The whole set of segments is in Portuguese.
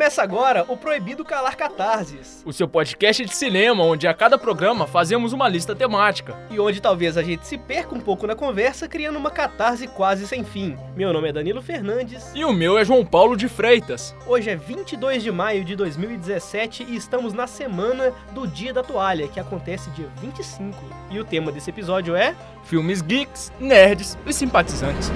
Começa agora o Proibido Calar Catarses. O seu podcast de cinema, onde a cada programa fazemos uma lista temática. E onde talvez a gente se perca um pouco na conversa, criando uma catarse quase sem fim. Meu nome é Danilo Fernandes. E o meu é João Paulo de Freitas. Hoje é 22 de maio de 2017 e estamos na semana do Dia da Toalha, que acontece dia 25. E o tema desse episódio é... Filmes geeks, nerds e simpatizantes.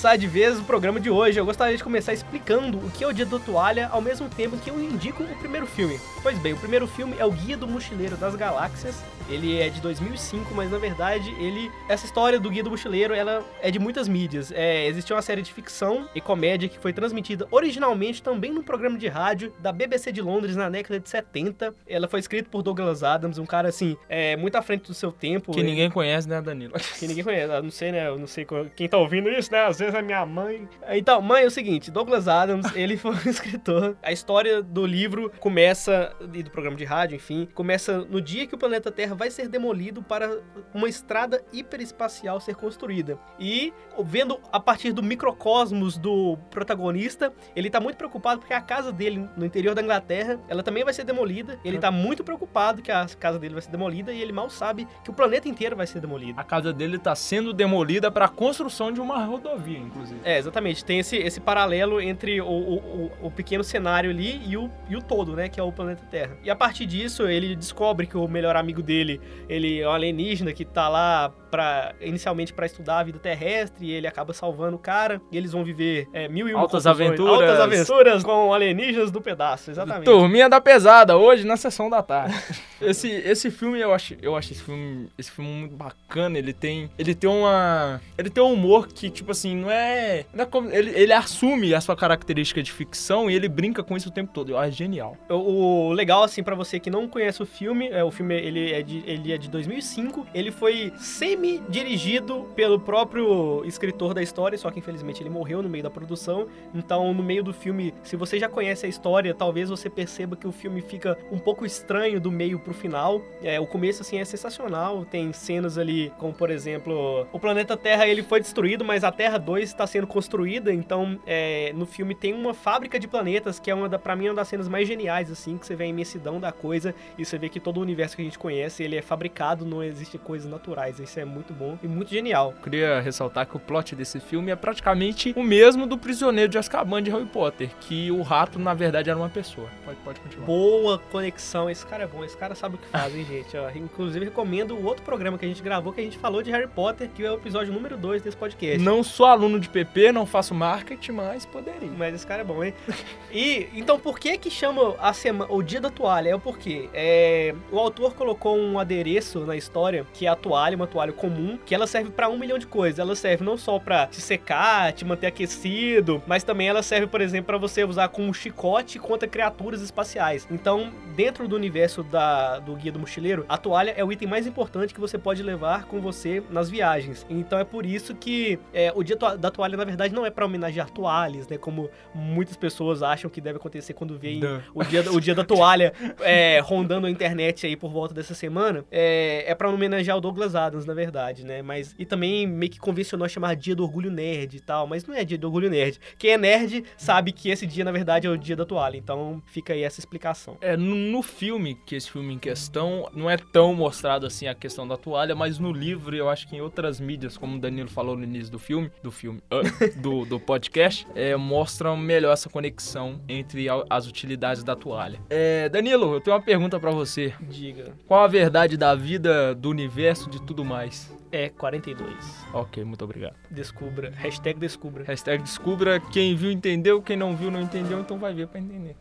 Começar de vez o programa de hoje, eu gostaria de começar explicando o que é o Dia da Toalha, ao mesmo tempo que eu indico o primeiro filme. Pois bem, o primeiro filme é o Guia do Mochileiro das Galáxias. Ele é de 2005, mas na verdade ele essa história do Guia do Mochileiro, ela é de muitas mídias. É, existe uma série de ficção e comédia que foi transmitida originalmente também num programa de rádio da BBC de Londres na década de 70. Ela foi escrita por Douglas Adams, um cara assim, é, muito à frente do seu tempo. Que ninguém conhece, né, Danilo? Que ninguém conhece. Eu não sei, né? Eu não sei quem tá ouvindo isso, né? Às vezes é minha mãe. Então, mãe, é o seguinte, Douglas Adams, ele foi um escritor. A história do livro começa, e do programa de rádio, enfim, começa no dia que o planeta Terra vai ser demolido para uma estrada hiperespacial ser construída. E, vendo a partir do microcosmos do protagonista, ele tá muito preocupado porque a casa dele, no interior da Inglaterra, ela também vai ser demolida. Ele tá muito preocupado que a casa dele vai ser demolida e ele mal sabe que o planeta inteiro vai ser demolido. A casa dele tá sendo demolida para a construção de uma rodovia, inclusive inclusive. É, exatamente. Tem esse, esse paralelo entre o, o, o, pequeno cenário ali e o, e o todo, né? Que é o planeta Terra. E a partir disso, ele descobre que o melhor amigo dele, ele é um alienígena que tá lá para inicialmente para estudar a vida terrestre e ele acaba salvando o cara e eles vão viver é, mil e uma altas aventuras altas aventuras com alienígenas do pedaço exatamente turminha da pesada hoje na sessão da tarde esse esse filme eu acho eu acho esse filme esse filme muito bacana ele tem ele tem uma ele tem um humor que tipo assim não é, não é como, ele, ele assume a sua característica de ficção e ele brinca com isso o tempo todo eu acho genial o, o legal assim para você que não conhece o filme é o filme ele é de ele é de 2005 ele foi semi dirigido pelo próprio escritor da história, só que infelizmente ele morreu no meio da produção. Então, no meio do filme, se você já conhece a história, talvez você perceba que o filme fica um pouco estranho do meio pro final. É, o começo, assim, é sensacional. Tem cenas ali, como por exemplo, o planeta Terra ele foi destruído, mas a Terra 2 está sendo construída. Então, é, no filme tem uma fábrica de planetas que é uma da, pra mim, uma das cenas mais geniais, assim, que você vê a imensidão da coisa e você vê que todo o universo que a gente conhece, ele é fabricado, não existe coisas naturais. Isso é muito bom e muito genial. Queria ressaltar que o plot desse filme é praticamente o mesmo do Prisioneiro de Azkaban de Harry Potter, que o rato na verdade era uma pessoa. Pode, pode continuar. Boa conexão, esse cara é bom, esse cara sabe o que faz, hein, gente? Ó, inclusive recomendo o outro programa que a gente gravou que a gente falou de Harry Potter, que é o episódio número 2 desse podcast. Não sou aluno de PP, não faço marketing, mas poderia. Mas esse cara é bom, hein? e então por que que chama a semana o dia da toalha? É o porquê? É, o autor colocou um adereço na história que é a toalha, uma toalha comum, que ela serve para um milhão de coisas. Ela serve não só para te secar, te manter aquecido, mas também ela serve, por exemplo, para você usar como chicote contra criaturas espaciais. Então, dentro do universo da, do Guia do Mochileiro, a toalha é o item mais importante que você pode levar com você nas viagens. Então é por isso que é, o Dia da Toalha, na verdade, não é para homenagear toalhas, né? Como muitas pessoas acham que deve acontecer quando vem o dia, o dia da Toalha é, rondando a internet aí por volta dessa semana. É, é para homenagear o Douglas Adams, na verdade, né? Mas e também meio que convencionou chamar Dia do Orgulho Nerd e tal, mas não é Dia do Orgulho Nerd. Quem é nerd sabe que esse dia na verdade é o dia da toalha, então fica aí essa explicação. É no, no filme que esse filme em questão não é tão mostrado assim a questão da toalha, mas no livro eu acho que em outras mídias, como o Danilo falou no início do filme, do filme, uh, do, do podcast, é, mostram melhor essa conexão entre a, as utilidades da toalha. É, Danilo, eu tenho uma pergunta para você. Diga. Qual a verdade da vida, do universo, de tudo mais? É 42. Ok, muito obrigado. Descubra. Hashtag descubra. Hashtag descubra. Quem viu entendeu, quem não viu não entendeu, então vai ver pra entender.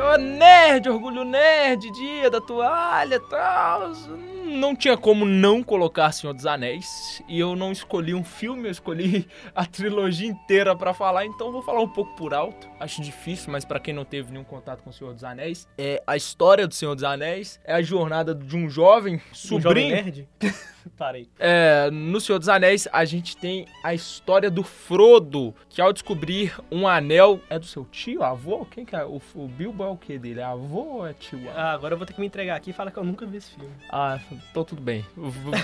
Oh, nerd, orgulho nerd, dia da toalha e tal não tinha como não colocar Senhor dos Anéis. E eu não escolhi um filme, eu escolhi a trilogia inteira para falar. Então vou falar um pouco por alto. Acho difícil, mas para quem não teve nenhum contato com o Senhor dos Anéis, é a história do Senhor dos Anéis é a jornada de um jovem sobrinho. Um jovem nerd? Parei. É, no Senhor dos Anéis, a gente tem a história do Frodo, que ao descobrir um anel. É do seu tio, avô? Quem que é? O, o Bilbo é o que dele? É avô ou é tio? Ah, agora eu vou ter que me entregar aqui e falar que eu nunca vi esse filme. Ah, então tudo bem.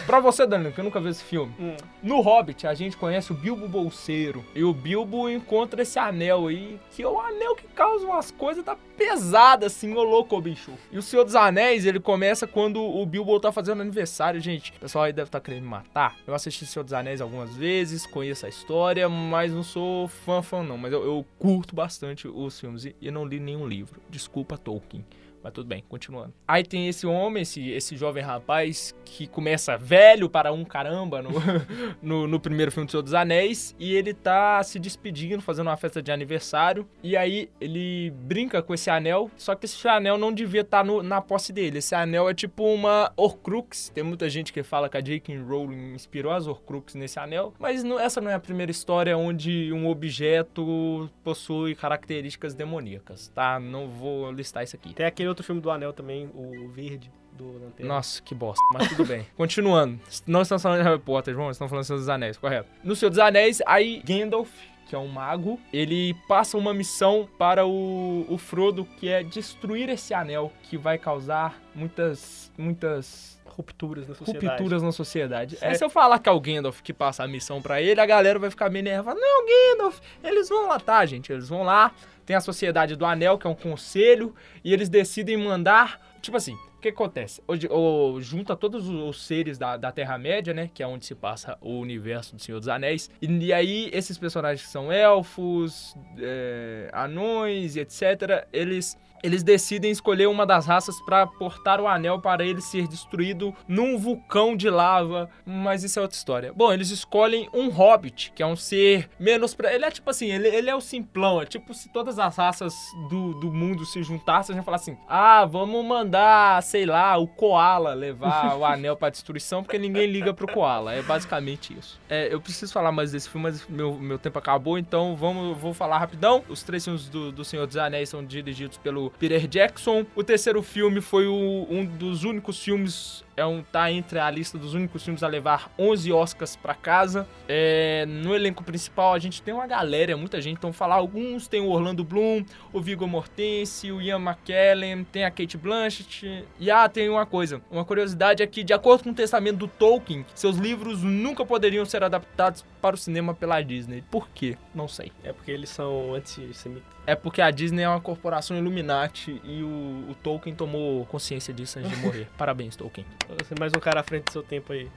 pra você, Danilo, que eu nunca vi esse filme. Hum. No Hobbit, a gente conhece o Bilbo Bolseiro. E o Bilbo encontra esse anel aí, que é o anel que causa umas coisas da pesada, assim, ô louco, bicho. E o Senhor dos Anéis, ele começa quando o Bilbo tá fazendo aniversário, gente. Pessoal aí deve estar tá querendo me matar. Eu assisti Senhor dos Anéis algumas vezes, conheço a história, mas não sou fã, fã não. Mas eu, eu curto bastante os filmes e, e não li nenhum livro. Desculpa, Tolkien. Mas tudo bem, continuando. Aí tem esse homem, esse, esse jovem rapaz, que começa velho para um caramba no, no, no, primeiro filme do Senhor dos Anéis. E ele tá se despedindo, fazendo uma festa de aniversário. E aí ele brinca com esse anel. Só que esse anel não devia estar tá na posse dele. Esse anel é tipo uma Horcrux. Tem muita gente que fala que a J.K. Rowling inspirou as Horcrux nesse anel. Mas não, essa não é a primeira história onde um objeto possui características demoníacas, tá? Não vou listar isso aqui. Tem aquele outro filme do Anel também, o Verde. Do Lanterna. Nossa, que bosta. Mas tudo bem. Continuando. Não estamos falando de Harry Potter, João. Estamos falando do Senhor dos Anéis, correto. No Senhor dos Anéis, aí Gandalf, que é um mago, ele passa uma missão para o, o Frodo, que é destruir esse anel, que vai causar muitas, muitas rupturas na sociedade. Rupturas na sociedade. É, se eu falar que é o Gandalf que passa a missão para ele, a galera vai ficar meio nervosa. Não, Gandalf, eles vão lá, tá, gente? Eles vão lá, tem a Sociedade do Anel, que é um conselho, e eles decidem mandar. Tipo assim, o que acontece? Hoje, ou, junta todos os seres da, da Terra-média, né? Que é onde se passa o universo do Senhor dos Anéis. E, e aí, esses personagens que são elfos, é, anões e etc., eles eles decidem escolher uma das raças para portar o anel para ele ser destruído num vulcão de lava, mas isso é outra história. Bom, eles escolhem um hobbit, que é um ser menos pra... ele é tipo assim, ele, ele é o simplão, é tipo se todas as raças do, do mundo se juntassem, a gente falar assim: "Ah, vamos mandar, sei lá, o koala levar o anel para destruição, porque ninguém liga pro koala". É basicamente isso. É, eu preciso falar mais desse filme, mas meu, meu tempo acabou, então vamos vou falar rapidão. Os três filmes do, do Senhor dos Anéis são dirigidos pelo Peter Jackson. O terceiro filme foi o, um dos únicos filmes é um tá entre a lista dos únicos filmes a levar 11 Oscars para casa. É, no elenco principal a gente tem uma galera, é muita gente, então falar alguns, tem o Orlando Bloom, o Viggo Mortensen, o Ian McKellen, tem a Kate Blanchett. E ah, tem uma coisa, uma curiosidade é que de acordo com o testamento do Tolkien, seus livros nunca poderiam ser adaptados para o cinema pela Disney. Por quê? Não sei. É porque eles são antissemitas. É porque a Disney é uma corporação Illuminati e o, o Tolkien tomou consciência disso antes de morrer. Parabéns, Tolkien. Você é mais um cara à frente do seu tempo aí.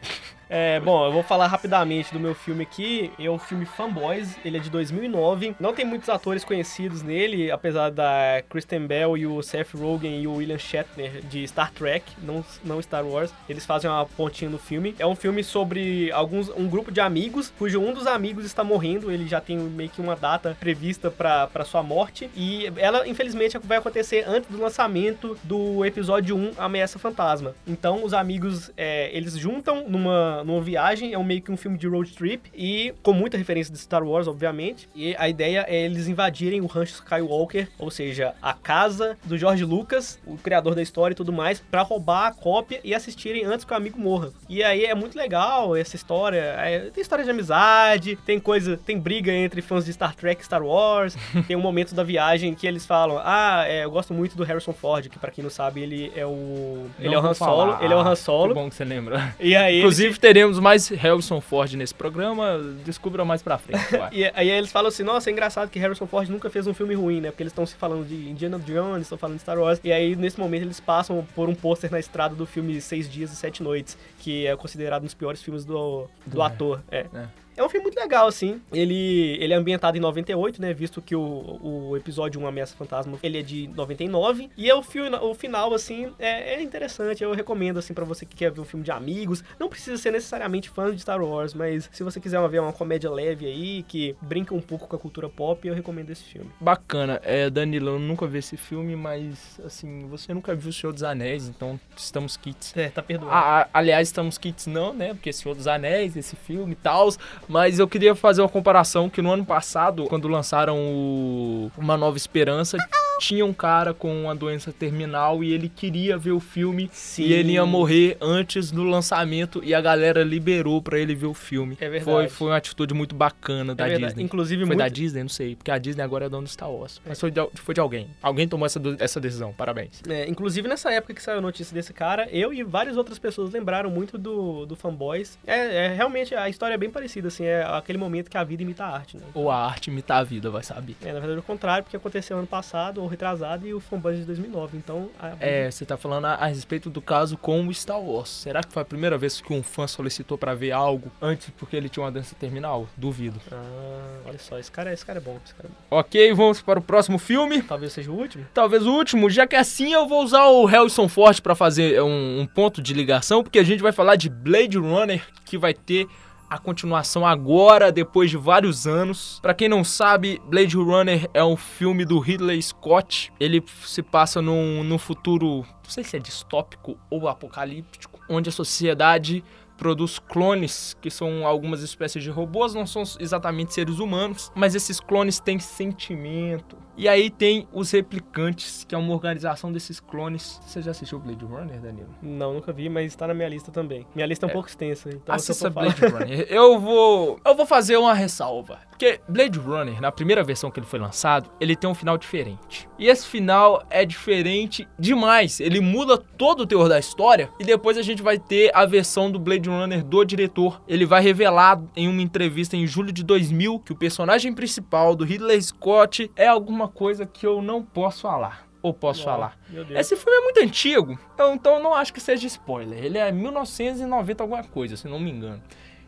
É, bom, eu vou falar rapidamente do meu filme aqui. É o filme Fanboys, ele é de 2009. Não tem muitos atores conhecidos nele, apesar da Kristen Bell e o Seth Rogen e o William Shatner de Star Trek, não, não Star Wars. Eles fazem uma pontinha no filme. É um filme sobre alguns um grupo de amigos, cujo um dos amigos está morrendo. Ele já tem meio que uma data prevista para sua morte. E ela, infelizmente, vai acontecer antes do lançamento do episódio 1, Ameaça Fantasma. Então, os amigos, é, eles juntam numa numa, viagem, é um, meio que um filme de road trip e com muita referência de Star Wars, obviamente. E a ideia é eles invadirem o rancho Skywalker, ou seja, a casa do George Lucas, o criador da história e tudo mais, para roubar a cópia e assistirem antes que o amigo morra. E aí é muito legal essa história. É, tem história de amizade, tem coisa, tem briga entre fãs de Star Trek e Star Wars. tem um momento da viagem que eles falam: Ah, é, eu gosto muito do Harrison Ford, que para quem não sabe, ele é o. Ele é o Han Solo. Falar. Ele é o Han Solo. Que bom que você lembra. E aí. Inclusive, teremos mais Harrison Ford nesse programa, descubra mais pra frente. e aí eles falam assim, nossa, é engraçado que Harrison Ford nunca fez um filme ruim, né? Porque eles estão se falando de Indiana Jones, estão falando de Star Wars, e aí nesse momento eles passam por um pôster na estrada do filme Seis Dias e Sete Noites, que é considerado um dos piores filmes do, do, do ator. É. é. É um filme muito legal, assim. Ele, ele é ambientado em 98, né? Visto que o, o episódio 1, Ameaça Fantasma, ele é de 99. E é o, filme, o final, assim, é, é interessante. Eu recomendo, assim, para você que quer ver um filme de amigos. Não precisa ser necessariamente fã de Star Wars, mas se você quiser ver uma comédia leve aí, que brinca um pouco com a cultura pop, eu recomendo esse filme. Bacana. É, Danilo, eu nunca vi esse filme, mas, assim, você nunca viu O Senhor dos Anéis, então estamos kits. É, tá perdoado. Ah, aliás, estamos kits não, né? Porque Senhor dos Anéis, esse filme e tal mas eu queria fazer uma comparação que no ano passado, quando lançaram o Uma Nova Esperança, tinha um cara com uma doença terminal e ele queria ver o filme Sim. e ele ia morrer antes do lançamento e a galera liberou pra ele ver o filme. É verdade. Foi, foi uma atitude muito bacana da É verdade. Disney. Inclusive, Foi muito... da Disney? Não sei, porque a Disney agora é dona do Star Wars. Mas foi de, foi de alguém. Alguém tomou essa, essa decisão, parabéns. É, inclusive, nessa época que saiu a notícia desse cara, eu e várias outras pessoas lembraram muito do, do Fanboys. É, é, realmente, a história é bem parecida, assim, é aquele momento que a vida imita a arte, né? Ou a arte imitar a vida, vai saber. É, na verdade, o contrário, porque aconteceu ano passado, ou retrasado, e o Fanboys de 2009, então... A... É, você tá falando a, a respeito do caso com o Star Wars. Será que foi a primeira vez que um fã solicitou pra ver algo antes porque ele tinha uma dança terminal? Duvido. Ah, olha só, esse cara, esse cara é bom, esse cara é bom. Ok, vamos para o próximo filme. Talvez seja o último. Talvez o último, já que assim eu vou usar o Harrison Ford pra fazer um, um ponto de ligação, porque a gente vai falar de Blade Runner, que vai ter a continuação agora, depois de vários anos. Pra quem não sabe, Blade Runner é um filme do Ridley Scott. Ele se passa num, num futuro, não sei se é distópico ou apocalíptico, onde a sociedade produz clones, que são algumas espécies de robôs, não são exatamente seres humanos, mas esses clones têm sentimento. E aí tem os replicantes, que é uma organização desses clones. Você já assistiu Blade Runner, Danilo? Não, nunca vi, mas tá na minha lista também. Minha lista é um É. pouco extensa, então Assista. Blade Runner. Eu vou, eu vou fazer uma ressalva. Porque Blade Runner, na primeira versão que ele foi lançado, ele tem um final diferente. E esse final é diferente demais. Ele muda todo o teor da história. E depois a gente vai ter a versão do Blade Runner do diretor. Ele vai revelar em uma entrevista em julho de 2000 que o personagem principal do Ridley Scott é alguma coisa que eu não posso falar. Ou posso falar. Esse filme é muito antigo, então eu não acho que seja spoiler. Ele é 1990 alguma coisa, se não me engano.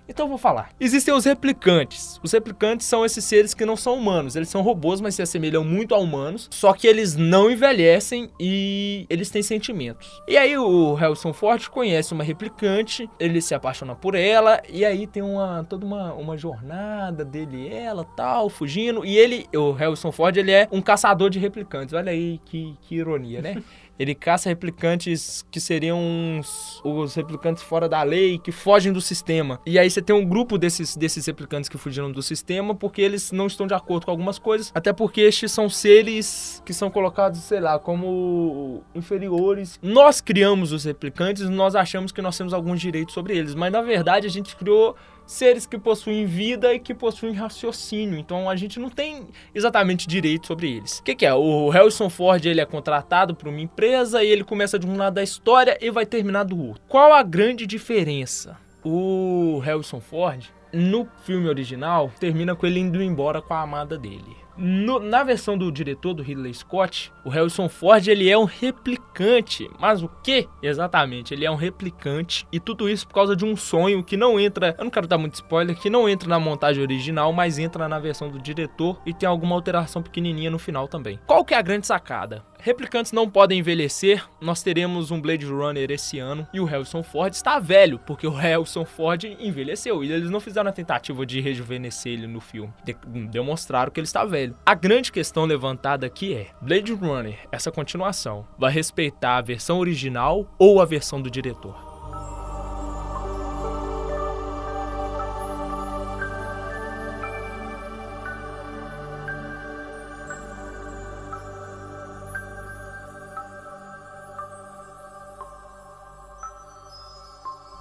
Então eu vou falar. Existem os replicantes. Os replicantes são esses seres que não são humanos. Eles são robôs, mas se assemelham muito a humanos. Só que eles não envelhecem e eles têm sentimentos. E aí o Harrison Ford conhece uma replicante, ele se apaixona por ela, e aí tem uma toda uma, uma jornada dele e ela, tal, fugindo. E ele, o Harrison Ford, ele é um caçador de replicantes. Olha aí que, que ironia, né? Ele caça replicantes que seriam uns, os replicantes fora da lei, que fogem do sistema. E aí você tem um grupo desses, desses replicantes que fugiram do sistema porque eles não estão de acordo com algumas coisas. Até porque estes são seres que são colocados, sei lá, como inferiores. Nós criamos os replicantes nós achamos que nós temos alguns direitos sobre eles. Mas na verdade a gente criou seres que possuem vida e que possuem raciocínio. Então a gente não tem exatamente direito sobre eles. O que, que é? O Harrison Ford ele é contratado por uma empresa e ele começa de um lado da história e vai terminar do outro. Qual a grande diferença? O Harrison Ford no filme original termina com ele indo embora com a amada dele. No- na versão do diretor do Ridley Scott, o Harrison Ford ele é um replicante. Mas o que exatamente? Ele é um replicante e tudo isso por causa de um sonho que não entra. Eu não quero dar muito spoiler, que não entra na montagem original, mas entra na versão do diretor e tem alguma alteração pequenininha no final também. Qual que é a grande sacada? Replicantes não podem envelhecer. Nós teremos um Blade Runner esse ano e o Harrison Ford está velho, porque o Harrison Ford envelheceu e eles não fizeram a tentativa de rejuvenescer ele no filme. De- demonstraram que ele está velho. A grande questão levantada aqui é: Blade Runner, essa continuação, vai respeitar a versão original ou a versão do diretor?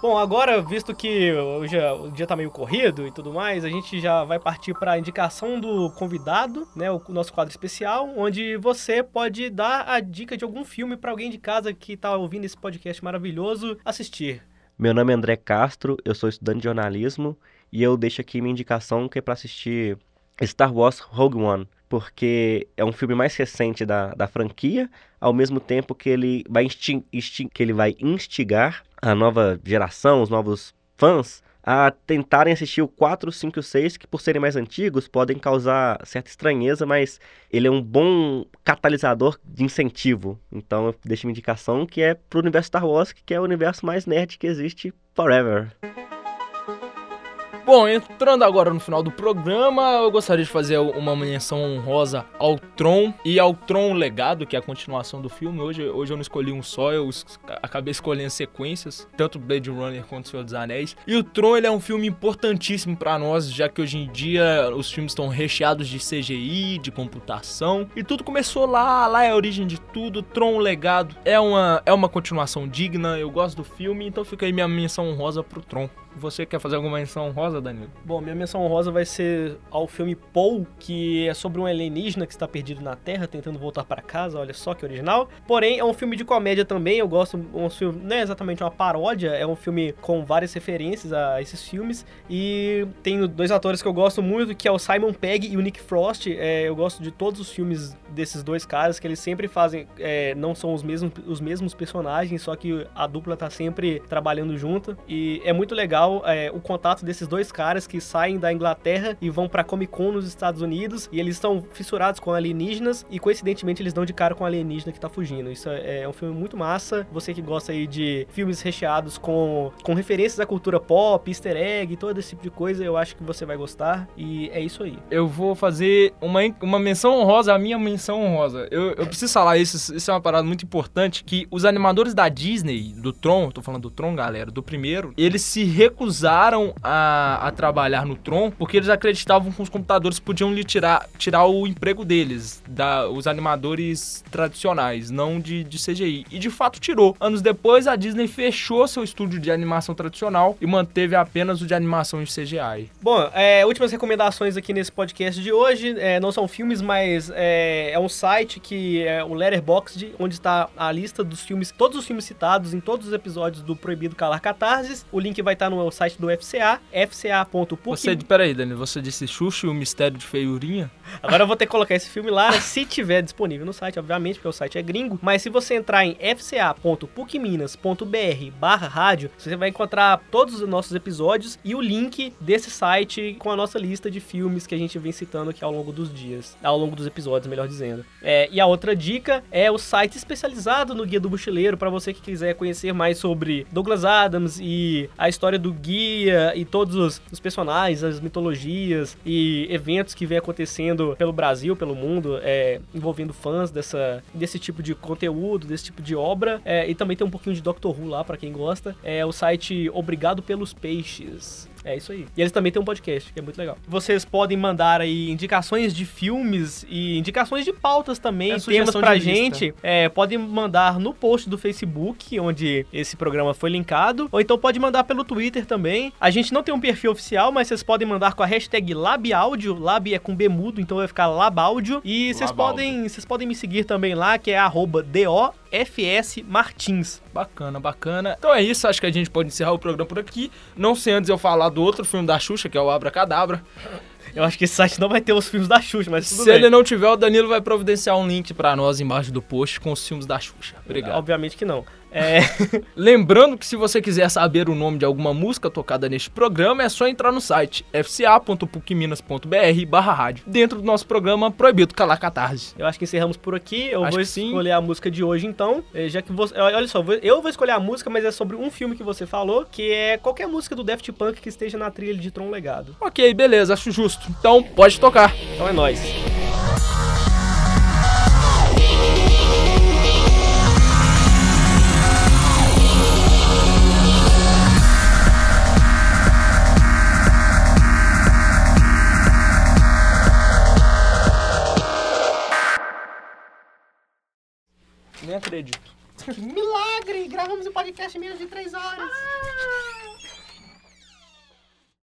Bom, agora, visto que hoje é- o dia tá meio corrido e tudo mais, a gente já vai partir para a indicação do convidado, né, o nosso quadro especial, onde você pode dar a dica de algum filme para alguém de casa que tá ouvindo esse podcast maravilhoso assistir. Meu nome é André Castro, eu sou estudante de jornalismo e eu deixo aqui minha indicação que é para assistir Star Wars Rogue One, porque é um filme mais recente da, da franquia, ao mesmo tempo que ele vai instin- que ele vai instigar a nova geração, os novos fãs, a tentarem assistir o 4, 5 e o 6, que por serem mais antigos podem causar certa estranheza, mas ele é um bom catalisador de incentivo. Então eu deixo uma indicação que é pro universo Star Wars, que é o universo mais nerd que existe forever. Bom, entrando agora no final do programa, eu gostaria de fazer uma menção honrosa ao Tron e ao Tron Legado, que é a continuação do filme. Hoje, hoje eu não escolhi um só, eu acabei escolhendo sequências, tanto Blade Runner quanto O Senhor dos Anéis. E o Tron ele é um filme importantíssimo para nós, já que hoje em dia os filmes estão recheados de CGI, de computação, e tudo começou lá, lá é a origem de tudo. Tron Legado é uma, é uma continuação digna, eu gosto do filme, então fica aí minha menção honrosa pro Tron. Você quer fazer alguma menção honrosa, Danilo? Bom, minha menção honrosa vai ser ao filme Paul, que é sobre um alienígena que está perdido na Terra, tentando voltar para casa. Olha só que original. Porém, é um filme de comédia também. Eu gosto. Um filme, não é exatamente uma paródia, é um filme com várias referências a esses filmes. E tem dois atores que eu gosto muito, que é o Simon Pegg e o Nick Frost. É, eu gosto de todos os filmes desses dois caras, que eles sempre fazem. É, não são os mesmos, os mesmos personagens, só que a dupla tá sempre trabalhando junto. E é muito legal legal é, o contato desses dois caras que saem da Inglaterra e vão pra Comic Con nos Estados Unidos e eles estão fissurados com alienígenas e coincidentemente eles dão de cara com o alienígena que tá fugindo. Isso é, é um filme muito massa. Você que gosta aí de filmes recheados com, com referências à cultura pop, easter egg, todo esse tipo de coisa, eu acho que você vai gostar e é isso aí. Eu vou fazer uma, uma menção honrosa, a minha menção honrosa. Eu, eu preciso falar isso, isso é uma parada muito importante, que os animadores da Disney, do Tron, tô falando do Tron, galera, do primeiro, eles se recusaram a, a trabalhar no Tron porque eles acreditavam que os computadores podiam lhe tirar, tirar o emprego deles, da, os animadores tradicionais, não de, de CGI. E de fato tirou. Anos depois, a Disney fechou seu estúdio de animação tradicional e manteve apenas o de animação de CGI. Bom, é, últimas recomendações aqui nesse podcast de hoje. É, não são filmes, mas é, é, um site que é o Letterboxd, onde está a lista dos filmes, todos os filmes citados em todos os episódios do Proibido Calar Catarses. O link vai estar no o site do FCA, fca.puc. Você, peraí, Dani, você disse Xuxa e o Mistério de Feiurinha? Agora eu vou ter que colocar esse filme lá, se tiver disponível no site, obviamente, porque o site é gringo. Mas se você entrar em fca.pucminas.br barra rádio, você vai encontrar todos os nossos episódios e o link desse site com a nossa lista de filmes que a gente vem citando aqui ao longo dos dias, ao longo dos episódios, melhor dizendo. É, e a outra dica é o site especializado no Guia do Mochileiro, para você que quiser conhecer mais sobre Douglas Adams e a história do guia e todos os, os personagens, as mitologias e eventos que vem acontecendo pelo Brasil, pelo mundo, é, envolvendo fãs dessa, desse tipo de conteúdo, desse tipo de obra. É, e também tem um pouquinho de Doctor Who lá, para quem gosta. É o site Obrigado pelos Peixes. É isso aí. E eles também têm um podcast, que é muito legal. Vocês podem mandar aí indicações de filmes e indicações de pautas também, é temas pra gente. É, podem mandar no post do Facebook, onde esse programa foi linkado. Ou então pode mandar pelo Twitter também. A gente não tem um perfil oficial, mas vocês podem mandar com a hashtag LabAudio. Lab é com B mudo, então vai ficar LabAudio. E vocês podem, vocês podem me seguir também lá, que é arroba DO FS Martins. Bacana, bacana. Então é isso, acho que a gente pode encerrar o programa por aqui. Não sei antes eu falar do outro filme da Xuxa, que é o Abra Cadabra. Eu acho que esse site não vai ter os filmes da Xuxa, mas Se bem. ele não tiver, o Danilo vai providenciar um link para nós embaixo do post com os filmes da Xuxa. Obrigado. Obviamente que não. É... Lembrando que se você quiser saber o nome de alguma música tocada neste programa, é só entrar no site fca.pucminas.br barra rádio. Dentro do nosso programa Proibido Calar Catarse. Eu acho que encerramos por aqui. Eu acho vou escolher a música de hoje, então. É, já que você. Olha só, eu vou escolher a música, mas é sobre um filme que você falou, que é qualquer música do Daft Punk que esteja na trilha de Tron Legado. Ok, beleza, acho justo. Então pode tocar. Então é nóis. Acredito. Que milagre! Gravamos o um podcast em menos de três horas. Ah!